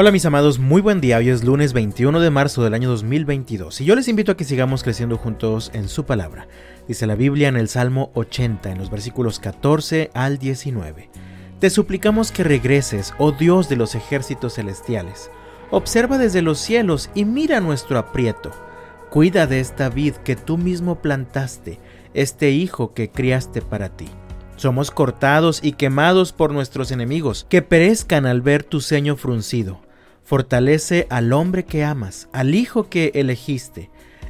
Hola mis amados, muy buen día. Hoy es lunes 21 de marzo del año 2022 y yo les invito a que sigamos creciendo juntos en su palabra. Dice la Biblia en el Salmo 80, en los versículos 14 al 19. Te suplicamos que regreses, oh Dios de los ejércitos celestiales. Observa desde los cielos y mira nuestro aprieto. Cuida de esta vid que tú mismo plantaste, este hijo que criaste para ti. Somos cortados y quemados por nuestros enemigos, que perezcan al ver tu ceño fruncido. Fortalece al hombre que amas, al hijo que elegiste.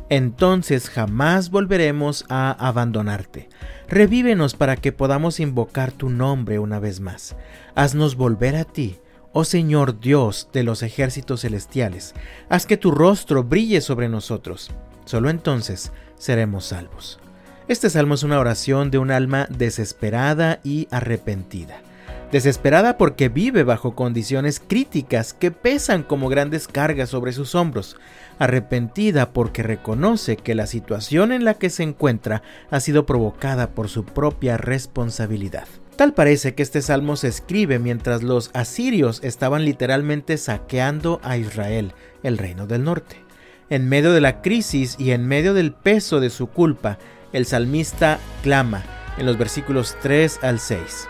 Entonces jamás volveremos a abandonarte. Revívenos para que podamos invocar tu nombre una vez más. Haznos volver a ti, oh Señor Dios de los ejércitos celestiales. Haz que tu rostro brille sobre nosotros. Solo entonces seremos salvos. Este salmo es una oración de un alma desesperada y arrepentida desesperada porque vive bajo condiciones críticas que pesan como grandes cargas sobre sus hombros, arrepentida porque reconoce que la situación en la que se encuentra ha sido provocada por su propia responsabilidad. Tal parece que este salmo se escribe mientras los asirios estaban literalmente saqueando a Israel, el reino del norte. En medio de la crisis y en medio del peso de su culpa, el salmista clama en los versículos 3 al 6.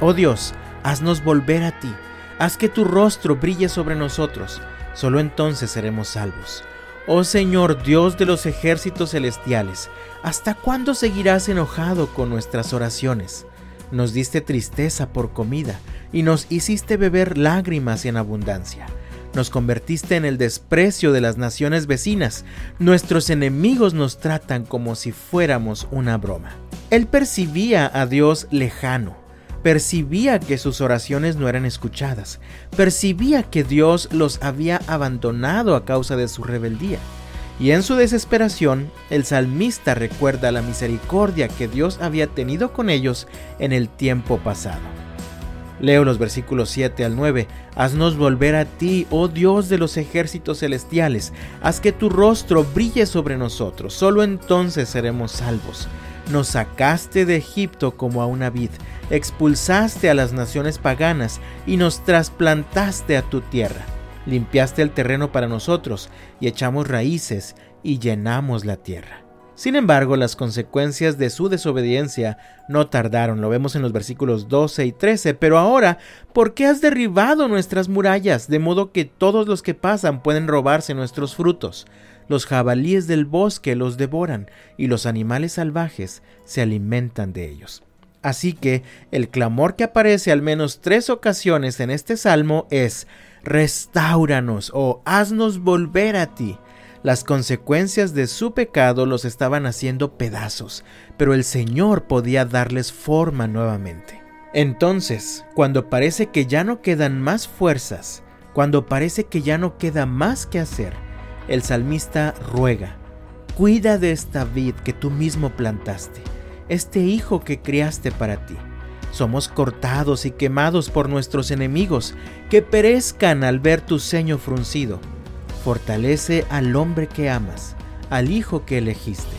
Oh Dios, haznos volver a ti, haz que tu rostro brille sobre nosotros, solo entonces seremos salvos. Oh Señor Dios de los ejércitos celestiales, ¿hasta cuándo seguirás enojado con nuestras oraciones? Nos diste tristeza por comida y nos hiciste beber lágrimas en abundancia. Nos convertiste en el desprecio de las naciones vecinas. Nuestros enemigos nos tratan como si fuéramos una broma. Él percibía a Dios lejano, percibía que sus oraciones no eran escuchadas, percibía que Dios los había abandonado a causa de su rebeldía. Y en su desesperación, el salmista recuerda la misericordia que Dios había tenido con ellos en el tiempo pasado. Leo los versículos 7 al 9. Haznos volver a ti, oh Dios de los ejércitos celestiales. Haz que tu rostro brille sobre nosotros. Solo entonces seremos salvos. Nos sacaste de Egipto como a una vid expulsaste a las naciones paganas y nos trasplantaste a tu tierra. Limpiaste el terreno para nosotros y echamos raíces y llenamos la tierra. Sin embargo, las consecuencias de su desobediencia no tardaron, lo vemos en los versículos 12 y 13, pero ahora, ¿por qué has derribado nuestras murallas, de modo que todos los que pasan pueden robarse nuestros frutos? Los jabalíes del bosque los devoran, y los animales salvajes se alimentan de ellos. Así que el clamor que aparece al menos tres ocasiones en este salmo es restauranos o haznos volver a ti. Las consecuencias de su pecado los estaban haciendo pedazos, pero el Señor podía darles forma nuevamente. Entonces, cuando parece que ya no quedan más fuerzas, cuando parece que ya no queda más que hacer, el salmista ruega, cuida de esta vid que tú mismo plantaste este hijo que criaste para ti. Somos cortados y quemados por nuestros enemigos, que perezcan al ver tu ceño fruncido. Fortalece al hombre que amas, al hijo que elegiste.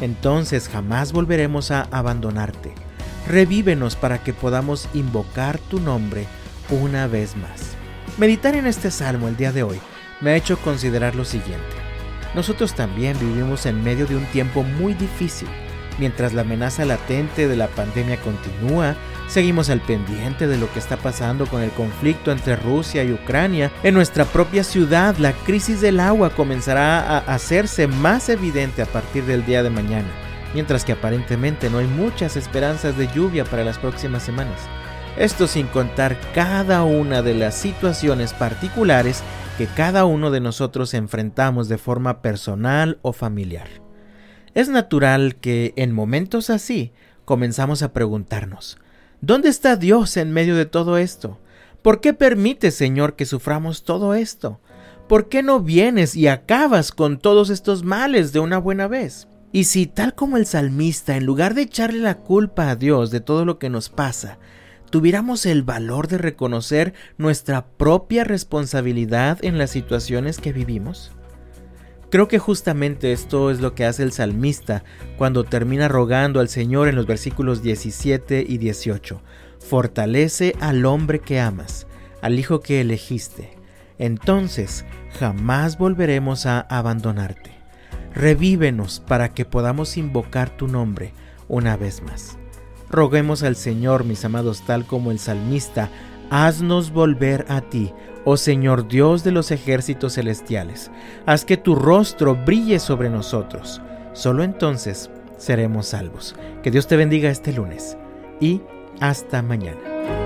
Entonces jamás volveremos a abandonarte. Revívenos para que podamos invocar tu nombre una vez más. Meditar en este salmo el día de hoy me ha hecho considerar lo siguiente. Nosotros también vivimos en medio de un tiempo muy difícil Mientras la amenaza latente de la pandemia continúa, seguimos al pendiente de lo que está pasando con el conflicto entre Rusia y Ucrania. En nuestra propia ciudad, la crisis del agua comenzará a hacerse más evidente a partir del día de mañana, mientras que aparentemente no hay muchas esperanzas de lluvia para las próximas semanas. Esto sin contar cada una de las situaciones particulares que cada uno de nosotros enfrentamos de forma personal o familiar. Es natural que en momentos así comenzamos a preguntarnos, ¿dónde está Dios en medio de todo esto? ¿Por qué permite, Señor, que suframos todo esto? ¿Por qué no vienes y acabas con todos estos males de una buena vez? Y si, tal como el salmista, en lugar de echarle la culpa a Dios de todo lo que nos pasa, tuviéramos el valor de reconocer nuestra propia responsabilidad en las situaciones que vivimos? Creo que justamente esto es lo que hace el salmista cuando termina rogando al Señor en los versículos 17 y 18. Fortalece al hombre que amas, al hijo que elegiste. entonces jamás volveremos a abandonarte. Revívenos para que podamos invocar tu nombre una vez más. Roguemos al Señor, mis amados, tal como el salmista, haznos volver a ti, oh Señor Dios de los ejércitos celestiales. Haz que tu rostro brille sobre nosotros. Solo entonces seremos salvos. Que Dios te bendiga este lunes y hasta mañana.